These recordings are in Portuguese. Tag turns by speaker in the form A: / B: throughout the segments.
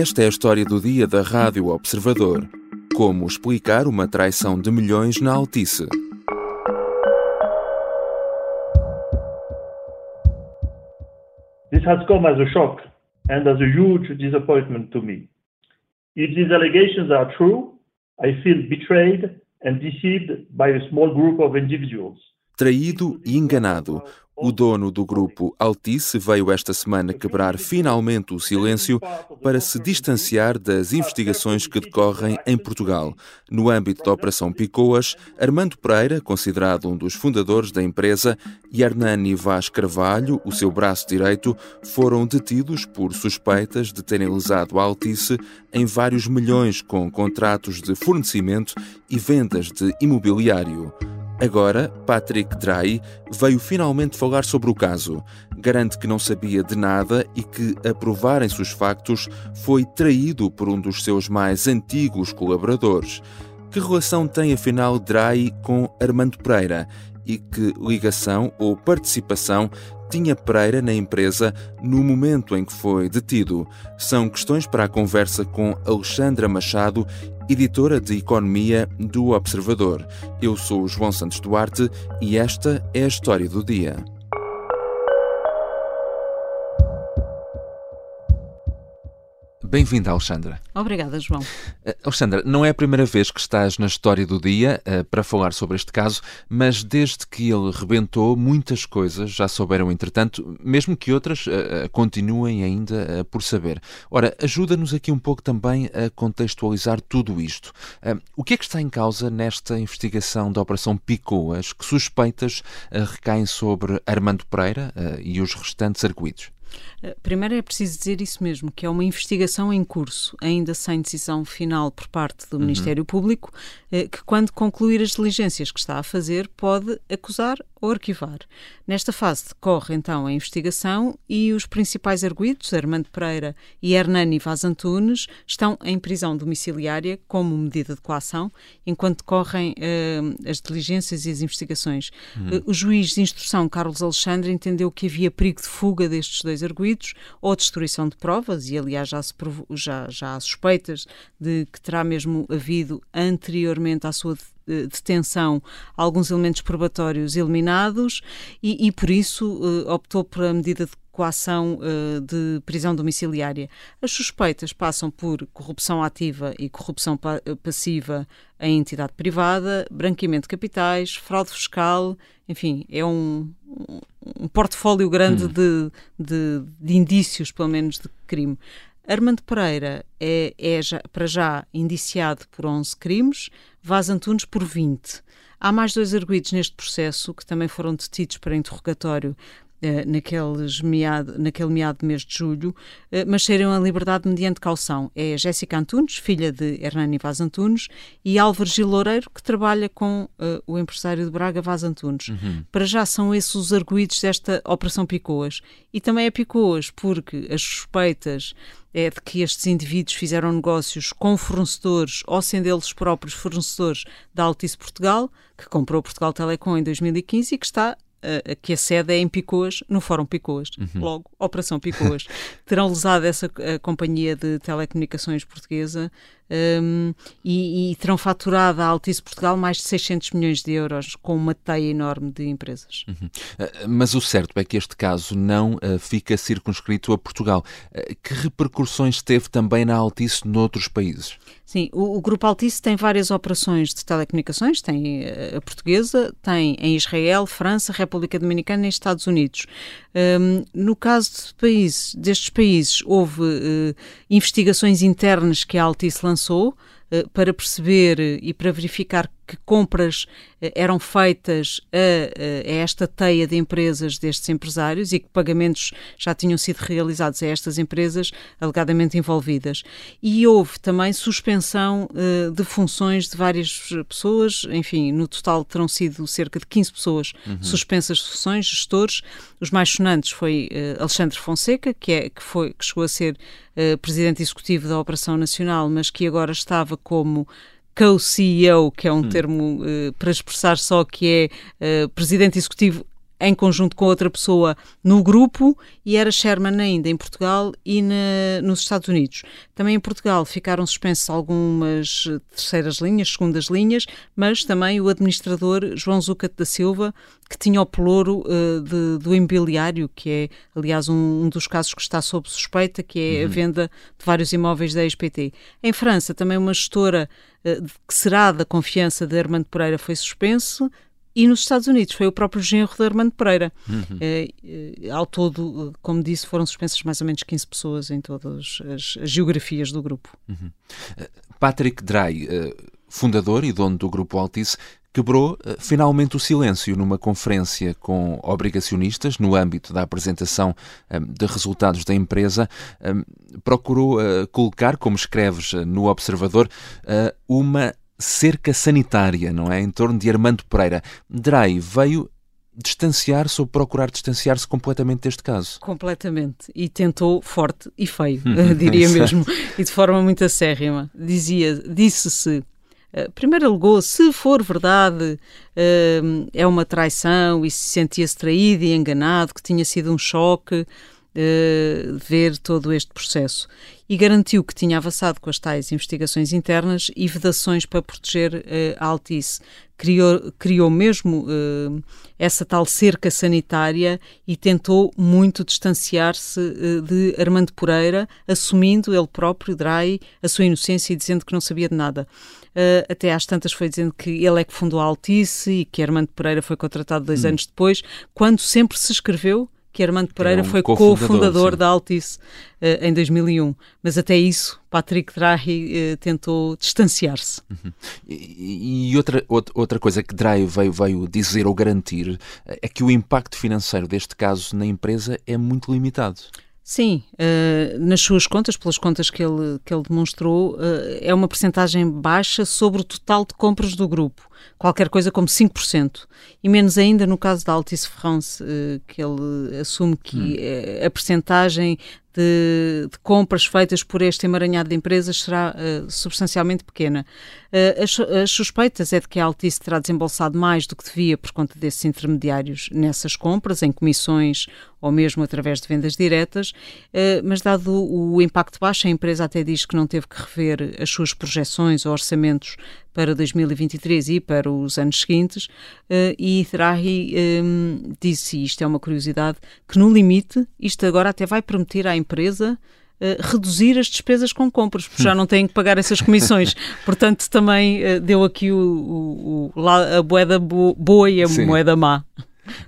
A: Esta é a história do dia da Rádio Observador. Como explicar uma traição de milhões na Altice?
B: This has come as a shock and as a huge disappointment to me. If these allegations are true, I feel betrayed and deceived by a small group of individuals.
A: Traído e enganado. O dono do grupo Altice veio esta semana quebrar finalmente o silêncio para se distanciar das investigações que decorrem em Portugal. No âmbito da Operação Picoas, Armando Pereira, considerado um dos fundadores da empresa, e Hernani Vaz Carvalho, o seu braço direito, foram detidos por suspeitas de terem lesado a Altice em vários milhões com contratos de fornecimento e vendas de imobiliário. Agora, Patrick Drahi veio finalmente falar sobre o caso. Garante que não sabia de nada e que, a provarem-se os factos, foi traído por um dos seus mais antigos colaboradores. Que relação tem afinal Drahi com Armando Pereira? E que ligação ou participação tinha Pereira na empresa no momento em que foi detido? São questões para a conversa com Alexandra Machado editora de Economia do Observador. Eu sou João Santos Duarte e esta é a história do dia. Bem-vinda, Alexandra.
C: Obrigada, João.
A: Uh, Alexandra, não é a primeira vez que estás na história do dia uh, para falar sobre este caso, mas desde que ele rebentou, muitas coisas já souberam, entretanto, mesmo que outras uh, continuem ainda por saber. Ora, ajuda-nos aqui um pouco também a contextualizar tudo isto. o que é que está em causa nesta investigação da Operação Picoas que suspeitas recaem sobre Armando Pereira e os restantes arguídos?
C: Eh, primeiro é preciso dizer isso mesmo, que é uma investigação em curso, ainda sem decisão final por parte do uhum. Ministério Público, que quando concluir as diligências que está a fazer, pode acusar ou arquivar. Nesta fase decorre então a investigação e os principais arguídos, Armando Pereira e Hernani Vaz Antunes, estão em prisão domiciliária como medida de coação, enquanto decorrem uh, as diligências e as investigações. Uh, o juiz de instrução, Carlos Alexandre, entendeu que havia perigo de fuga destes dois arguídos ou destruição de provas, e aliás já, se já, já há suspeitas de que terá mesmo havido anteriormente à sua detenção alguns elementos probatórios eliminados e, e por isso uh, optou por a medida de coação uh, de prisão domiciliária. As suspeitas passam por corrupção ativa e corrupção pa passiva em entidade privada, branqueamento de capitais, fraude fiscal, enfim, é um, um portfólio grande hum. de, de, de indícios, pelo menos, de crime. Armando Pereira é, é já, para já indiciado por 11 crimes, Vaz Antunes por 20. Há mais dois arguídos neste processo que também foram detidos para interrogatório naqueles meado, naquele meado de mês de julho, eh, mas saíram a liberdade mediante caução. É Jéssica Antunes, filha de Hernani Vaz Antunes, e Álvaro Gil Loureiro, que trabalha com uh, o empresário de Braga Vaz Antunes. Uhum. Para já são esses os arguídos desta Operação Picoas. E também é Picoas porque as suspeitas é de que estes indivíduos fizeram negócios com fornecedores ou sendo eles próprios fornecedores da Altice Portugal, que comprou Portugal Telecom em 2015 e que está uh, que a sede é em Picoas, no Fórum Picoas. Uhum. Logo, Operação Picoas. Terão lesado essa companhia de telecomunicações portuguesa um, e, e, terão faturado à Altice Portugal mais de 600 milhões de euros com uma teia enorme de empresas.
A: Uhum. Uh, mas o certo é que este caso não uh, fica circunscrito a Portugal. Uh, que repercussões teve também na Altice noutros países?
C: Sim, o, o, Grupo Altice tem várias operações de telecomunicações, tem a portuguesa, tem em Israel, França, República Dominicana e Estados Unidos. Um, no caso de países, destes países, houve uh, investigações internas que a Altice lançou uh, para perceber e para verificar que compras eh, eram feitas a, a, esta teia de empresas destes empresários e que pagamentos já tinham sido realizados a estas empresas alegadamente envolvidas. E houve também suspensão uh, de funções de várias pessoas, enfim, no total terão sido cerca de 15 pessoas uhum. suspensas de funções, gestores. Os mais sonantes foi uh, Alexandre Fonseca, que, é, que, foi, que chegou a ser uh, presidente executivo da Operação Nacional, mas que agora estava como co-CEO, que é um hum. termo uh, para expressar só que é uh, presidente executivo em conjunto com outra pessoa no grupo e era chairman ainda em Portugal e na, nos Estados Unidos. Também em Portugal ficaram suspensas algumas terceiras linhas, segundas linhas, mas também o administrador João Zucat da Silva, que tinha o pelouro uh, de, do imobiliário, que é, aliás, um, um, dos casos que está sob suspeita, que é uhum. a venda de vários imóveis da SPT. Em França, também uma gestora uh, que será da confiança de Armando Pereira foi suspenso, e nos Estados Unidos foi o próprio genro de Armando Pereira. Uhum. Uh, ao todo, como disse, foram suspensas mais ou menos 15 pessoas em todas as, as geografias do grupo. Uhum.
A: Patrick Drey, fundador e dono do grupo Altice, quebrou finalmente o silêncio numa conferência com obrigacionistas no âmbito da apresentação eh, de resultados da empresa. Procurou colocar, como escreves no Observador, uma cerca sanitária, não é? Em torno de Armando Pereira. Drey veio distanciar-se ou procurar distanciar-se completamente deste caso.
C: Completamente. E tentou forte e feio, diria mesmo, e de forma muito acérrima. Dizia, disse-se eh, primeiro alegou, se for verdade, uh, é uma traição e se sentia-se traído e enganado, que tinha sido um choque uh, ver todo este processo. E garantiu que tinha avançado com as tais investigações internas e vedações para proteger uh, a Altice. Criou, criou mesmo essa tal cerca sanitária e tentou muito distanciar-se de Armando Pereira, assumindo ele próprio, Drai, a sua inocência e dizendo que não sabia de nada. Uh, até às tantas foi dizendo que ele é que fundou a Altice e que Armando Pereira foi contratado dois hum. anos depois, quando sempre se escreveu que Armando Pereira um foi co-fundador da Altice uh, em 2001. Mas até isso, Patrick Drahi uh, tentou distanciar-se.
A: Uhum. E, e, outra, outra coisa que Drahi veio, veio dizer ou garantir é que o impacto financeiro deste caso na empresa é muito limitado.
C: Sim, uh, nas suas contas, pelas contas que ele, que ele demonstrou, uh, é uma percentagem baixa sobre o total de compras do grupo, qualquer coisa como 5%. E menos ainda no caso da Altice France, uh, que ele assume que hum. a percentagem de, de, compras feitas por este emaranhado de empresas será uh, substancialmente pequena. Uh, as, as, suspeitas é de que a Altice terá desembolsado mais do que devia por conta desses intermediários nessas compras, em comissões ou mesmo através de vendas diretas, uh, mas dado o, o impacto baixo, a empresa até diz que não teve que rever as suas projeções ou orçamentos para 2023 e para os anos seguintes, uh, e Drahi um, disse, isto é uma curiosidade, que no limite isto agora até vai permitir à empresa Uh, reduzir as despesas com compras, porque já não têm que pagar essas comissões. Portanto, também uh, deu aqui o, o, o, a moeda boa e a Sim. moeda má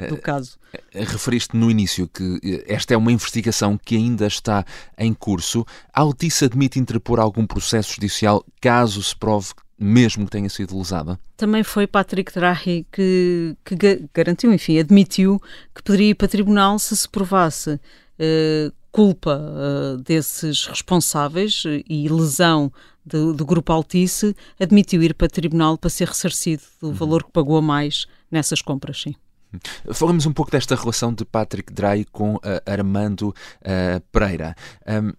C: do caso.
A: Referiste no início que esta é uma investigação que ainda está em curso. A Altice admite interpor algum processo judicial caso se prove mesmo que tenha sido lesada?
C: Também foi Patrick Drahi que, que garantiu, enfim, admitiu que poderia ir para tribunal se se provasse uh, culpa uh, desses responsáveis e lesão do, do, grupo Altice, admitiu ir para tribunal para ser ressarcido do uhum. valor que pagou a mais nessas compras, sim.
A: Falamos um pouco desta relação de Patrick Drey com uh, Armando uh, Pereira. Um,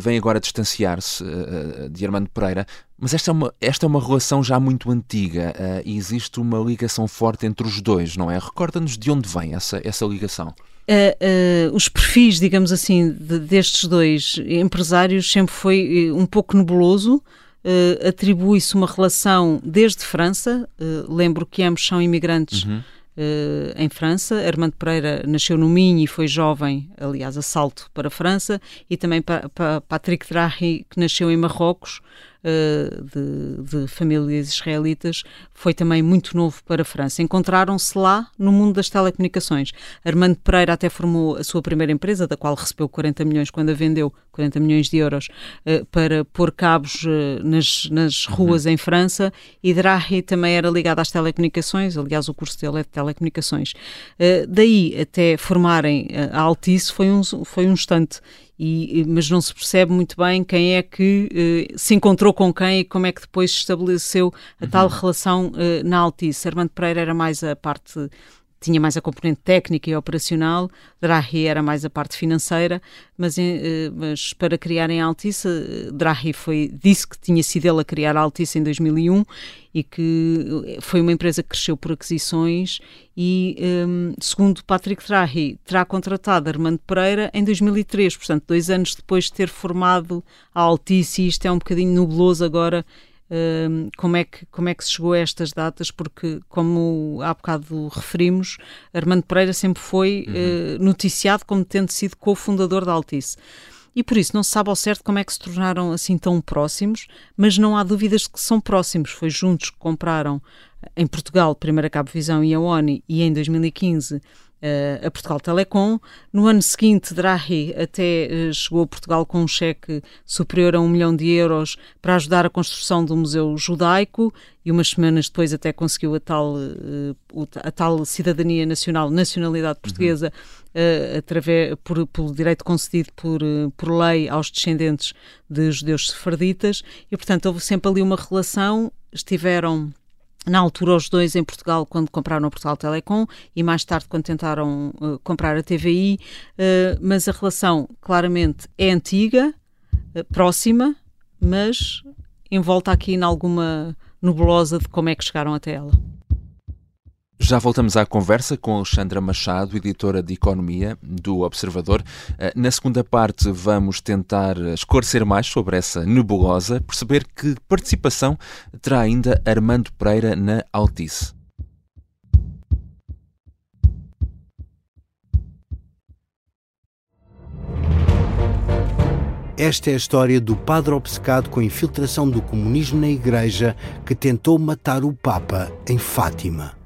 A: vem agora distanciar-se uh, de Armando Pereira, mas esta é uma, esta é uma relação já muito antiga e existe uma ligação forte entre os dois, não é? Recorda-nos de onde vem essa, essa ligação.
C: Uh, uh, os perfis, digamos assim, de, destes dois empresários sempre foi uh, um pouco nebuloso. Atribui-se uma relação desde França. lembro que ambos são imigrantes uhum. Uh, em França. Armando Pereira nasceu no Minho e foi jovem, aliás, a salto para a França, e também pa, pa, Patrick Drahi, que nasceu em Marrocos, uh, de, de, famílias israelitas, foi também muito novo para a França. Encontraram-se lá no mundo das telecomunicações. Armando Pereira até formou a sua primeira empresa, da qual recebeu 40 milhões quando a vendeu, 40 milhões de euros, uh, para pôr cabos uh, nas, nas ruas uhum. em França, e Drahi também era ligado às telecomunicações, aliás, o curso dele é de telecomunicações. daí até formarem a Altice foi um, foi um instante e, mas não se percebe muito bem quem é que eh, se encontrou com quem e como é que depois se estabeleceu a uhum. tal relação eh, na Altice. Armando Pereira era mais a parte tinha mais a componente técnica e operacional, Drahi era mais a parte financeira, mas, eh, mas para criarem a Altice, eh, Drahi foi, disse que tinha sido ele a criar a Altice em 2001 e que foi uma empresa que cresceu por aquisições e, um, segundo Patrick Drahi, terá contratado Armando Pereira em 2003, portanto, dois anos depois de ter formado a Altice, e isto é um bocadinho nubloso agora como, é que, como é que se chegou a estas datas, porque, como há bocado referimos, Armando Pereira sempre foi uhum. uh, noticiado como tendo sido cofundador da Altice. E por isso não se sabe ao certo como é que se tornaram assim tão próximos, mas não há dúvidas de que são próximos. Foi juntos que compraram em Portugal, primeiro a Cabo Visão e a ONI, e em 2015 a Portugal Telecom. No ano seguinte, Drahi até eh, chegou a Portugal com um cheque superior a um milhão de euros para ajudar a construção do Museu Judaico e umas semanas depois até conseguiu a tal, eh, a tal cidadania nacional, nacionalidade portuguesa, uhum. através, por, pelo direito concedido por, por lei aos descendentes de judeus sefarditas e, portanto, houve sempre ali uma relação, estiveram na altura os dois em Portugal quando compraram a Portugal Telecom e mais tarde quando tentaram uh, comprar a TVI, uh, mas a relação claramente é antiga, uh, próxima, mas envolta aqui em alguma nebulosa de como é que chegaram até ela.
A: Já voltamos à conversa com Alexandra Machado, editora de Economia do Observador. Eh, na segunda parte, vamos tentar esclarecer mais sobre essa nebulosa, perceber que participação terá ainda Armando Pereira na Altice.
D: Esta é a história do padre obcecado com a infiltração do comunismo na Igreja que tentou matar o Papa em Fátima.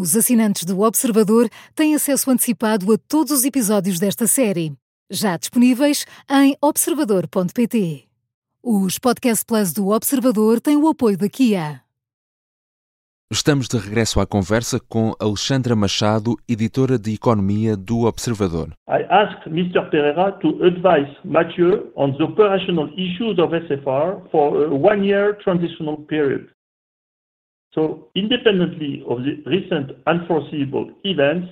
E: Os assinantes do Observador têm acesso antecipado a todos os episódios desta série, já disponíveis em observador.pt. Os Podcast Plus do Observador têm o apoio da Kia.
A: Estamos de regresso à conversa com Alexandra Machado, editora de Economia do Observador.
B: I asked Mr. Pereira to advise Mathieu on the operational issues of SFR for a one-year transitional period. So independently of the recent unforeseeable events,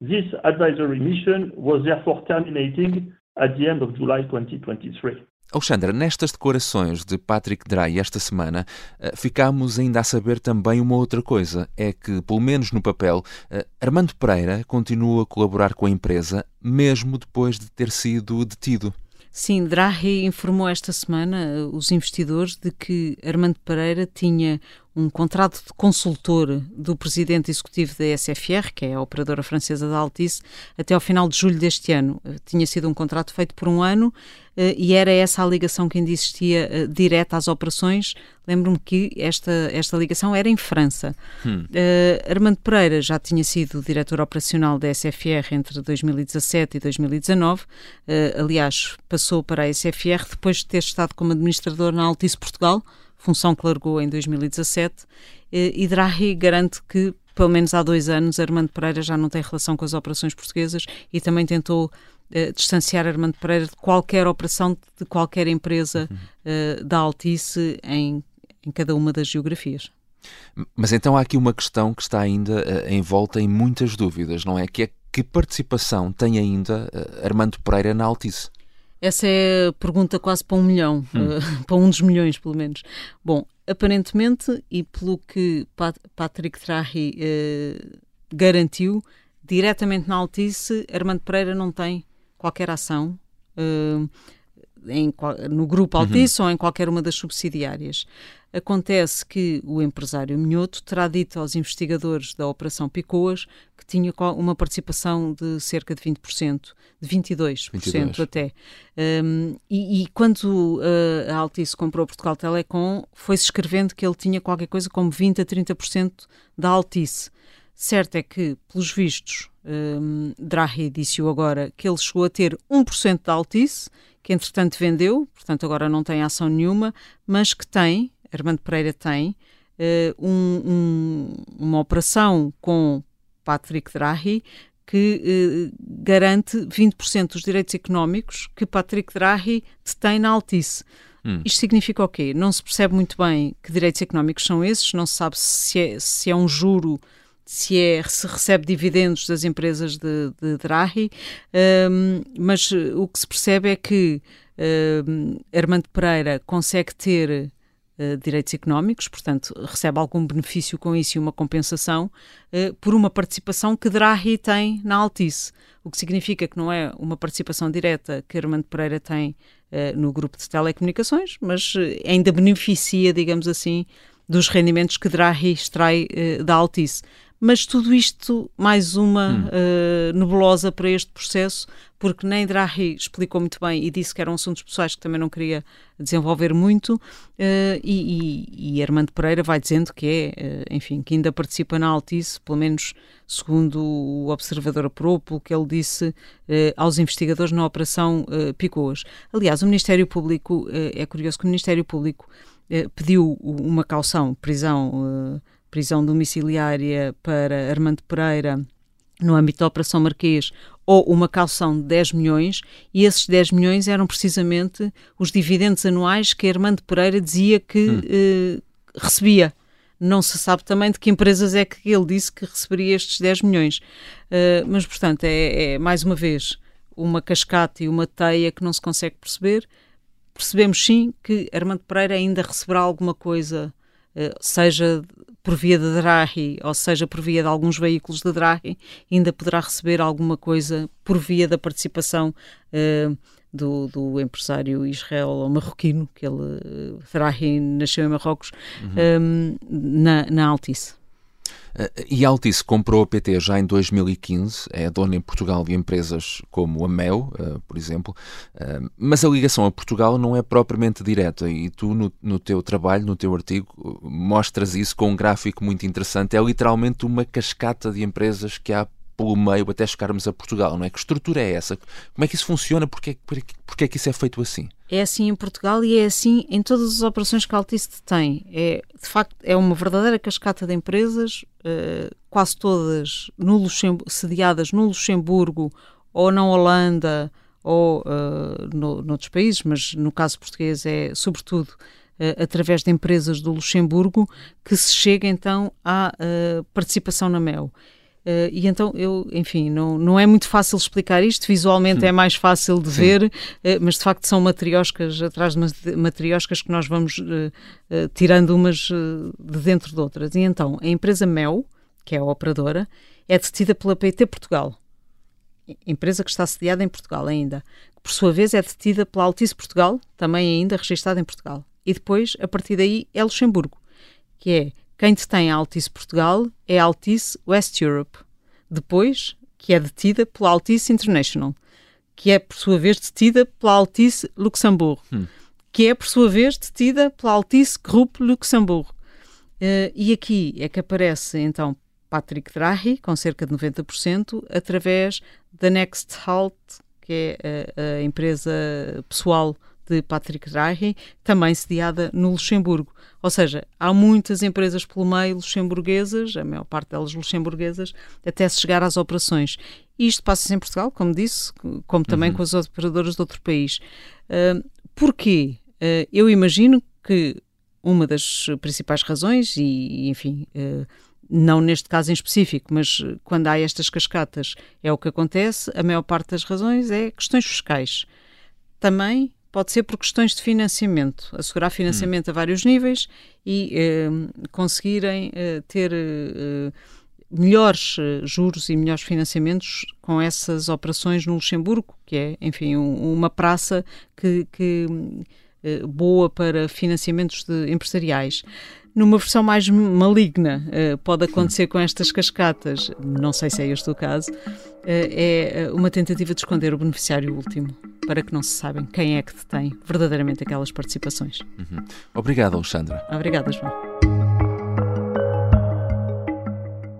B: this advisory mission was therefore terminating at the end of July 2023.
A: Alexandra, nestas declarações de Patrick Drey esta semana, eh, ficámos ainda a saber também uma outra coisa: é que, pelo menos no papel, eh, Armando Pereira continua a colaborar com a empresa, mesmo depois de ter sido detido.
C: Sim, Drahi informou esta semana eh, os investidores de que Armando Pereira tinha um contrato de consultor do presidente executivo da SFR, que é a operadora francesa da Altice, até ao final de julho deste ano. Eh, tinha sido um contrato feito por um ano eh, e era essa a ligação que ainda existia uh, direta às operações. Lembro-me que esta, esta ligação era em França. Hum. Uh, Armando Pereira já tinha sido diretor operacional da SFR entre 2017 e 2019. Uh, aliás, passou para a SFR depois de ter estado como administrador na Altice Portugal, função que largou em 2017, e Drahi garante que, pelo menos há dois anos, Armando Pereira já não tem relação com as operações portuguesas e também tentou uh, distanciar Armando Pereira de qualquer operação de qualquer empresa uh, da Altice em, em cada uma das geografias.
A: Mas então há aqui uma questão que está ainda uh, envolta em muitas dúvidas, não é? Que é que participação tem ainda Armando Pereira na Altice?
C: Essa é a pergunta quase para um milhão, hum. uh, para um dos milhões, pelo menos. Bom, aparentemente, e pelo que Pat Patrick Trahi uh, garantiu, diretamente na Altice, Armando Pereira não tem qualquer ação uh, em, no grupo uhum. Altice uhum. ou em qualquer uma das subsidiárias. Acontece que o empresário Minhoto terá dito aos investigadores da Operação Picoas que tinha uma participação de cerca de 20%, de 22%, 22. até. Um, e, e, quando uh, a Altice comprou Portugal Telecom, foi-se escrevendo que ele tinha qualquer coisa como 20% a 30% da Altice. Certo é que, pelos vistos, um, Draghi disse-o agora, que ele chegou a ter 1% da Altice, que entretanto vendeu, portanto agora não tem ação nenhuma, mas que tem, Armando Pereira tem, uh, um, um, uma operação com Patrick Draghi que uh, garante 20% dos direitos económicos que Patrick Draghi detém na Altice. Hum. Isto significa o quê? Não se percebe muito bem que direitos económicos são esses, não se sabe se é, se é um juro se, é, se recebe dividendos das empresas de, de Draghi, um, mas o que se percebe é que um, Armando Pereira consegue ter uh, direitos económicos, portanto, recebe algum benefício com isso e uma compensação uh, por uma participação que Draghi tem na Altice, o que significa que não é uma participação direta que Armando Pereira tem uh, no grupo de telecomunicações, mas ainda beneficia, digamos assim, dos rendimentos que Draghi extrai da Altice mas tudo isto mais uma hum. uh, nebulosa para este processo, porque nem Draghi explicou muito bem e disse que eram assuntos pessoais que também não queria desenvolver muito, uh, e, e, e, Armando Pereira vai dizendo que é, uh, enfim, que ainda participa na Altice, pelo menos segundo o observador apurou, pelo que ele disse aos investigadores na Operação Picoas. Aliás, o Ministério Público, é curioso que o Ministério Público pediu uma caução, prisão prisão domiciliária para Armando Pereira no âmbito da Operação Marquês ou uma calção de 10 milhões, e esses 10 milhões eram precisamente os dividendos anuais que Armando Pereira dizia que hum. eh, recebia. Não se sabe também de que empresas é que ele disse que receberia estes 10 milhões. Uh, mas, portanto, é, é, mais uma vez uma cascata e uma teia que não se consegue perceber. Percebemos sim que Armando Pereira ainda receberá alguma coisa, seja por via de Draghi, ou seja, por via de alguns veículos de Draghi, ainda poderá receber alguma coisa por via da participação uh, do, do, empresário Israel ou marroquino, que ele, Draghi nasceu em Marrocos, uhum. um, eh, na, na Altice.
A: Eh, e Altice comprou a PT já em 2015, é dona em Portugal de empresas como a Mel, uh, por exemplo, uh, mas a ligação a Portugal não é propriamente direta e tu no, no, teu trabalho, no teu artigo, mostras isso com um gráfico muito interessante. É literalmente uma cascata de empresas que há pelo meio até chegarmos a Portugal, não é? Que estrutura é essa? Como é que isso funciona? Porquê, porquê, porquê é que isso é feito assim?
C: É assim em Portugal e é assim em todas as operações que a Altice tem. É, de facto, é uma verdadeira cascata de empresas, uh, quase todas no sediadas no Luxemburgo ou na Holanda ou uh, no, noutros países, mas no caso português é sobretudo uh, através de empresas do Luxemburgo que se chega então à participação na MEL. Uh, e então eu, enfim, não, não é muito fácil explicar isto, visualmente é mais fácil de Sim. ver, uh, mas de facto são matrioscas atrás de matrioscas que nós vamos uh, tirando umas de dentro de outras. E então a empresa Mel, que é a operadora, é detida pela PT Portugal, empresa que está sediada em Portugal ainda, que por sua vez é detida pela Altice Portugal, também ainda registada em Portugal. E depois, a partir daí, é Luxemburgo, que é quem detém a Altice Portugal é a Altice West Europe, depois que é detida pela Altice International, que é por sua vez detida pela Altice Luxembourg, hum. que é por sua vez detida pela Altice Group Luxembourg. Uh, e aqui é que aparece então Patrick Drahi, com cerca de 90%, através da Next Halt, que é a, a empresa pessoal de Patrick Drahi, também sediada no Luxemburgo. Ou seja, há muitas empresas pelo meio luxemburguesas, a maior parte delas luxemburguesas, até se chegar às operações. Isto passa-se em Portugal, como disse, como também uhum. com as operadoras de outro país. Uh, porquê? Uh, eu imagino que uma das principais razões, e enfim, uh, não neste caso em específico, mas quando há estas cascatas é o que acontece, a maior parte das razões é questões fiscais. Também pode ser por questões de financiamento, assegurar financiamento a vários níveis e eh, conseguirem eh, ter eh, melhores eh, juros e melhores financiamentos com essas operações no Luxemburgo, que é, enfim, um, uma praça que, que boa para financiamentos de empresariais. Numa versão mais maligna, uh, pode acontecer com estas cascatas, não sei se é este o caso, uh, é uma tentativa de esconder o beneficiário último, para que não se saibam quem é que detém verdadeiramente aquelas participações.
A: Uhum. Obrigado, Alexandra.
C: Obrigada, João.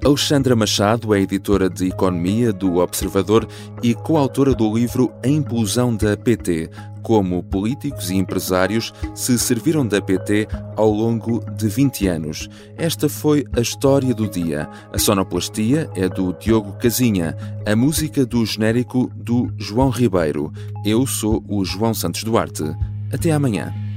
A: Alexandra Machado é editora de Economia do Observador e coautora do livro A Implosão da PT, como políticos e empresários se serviram da PT ao longo de 20 anos. Esta foi a história do dia. A sonoplastia é do Diogo Casinha, a música do genérico do João Ribeiro. Eu sou o João Santos Duarte. Até amanhã.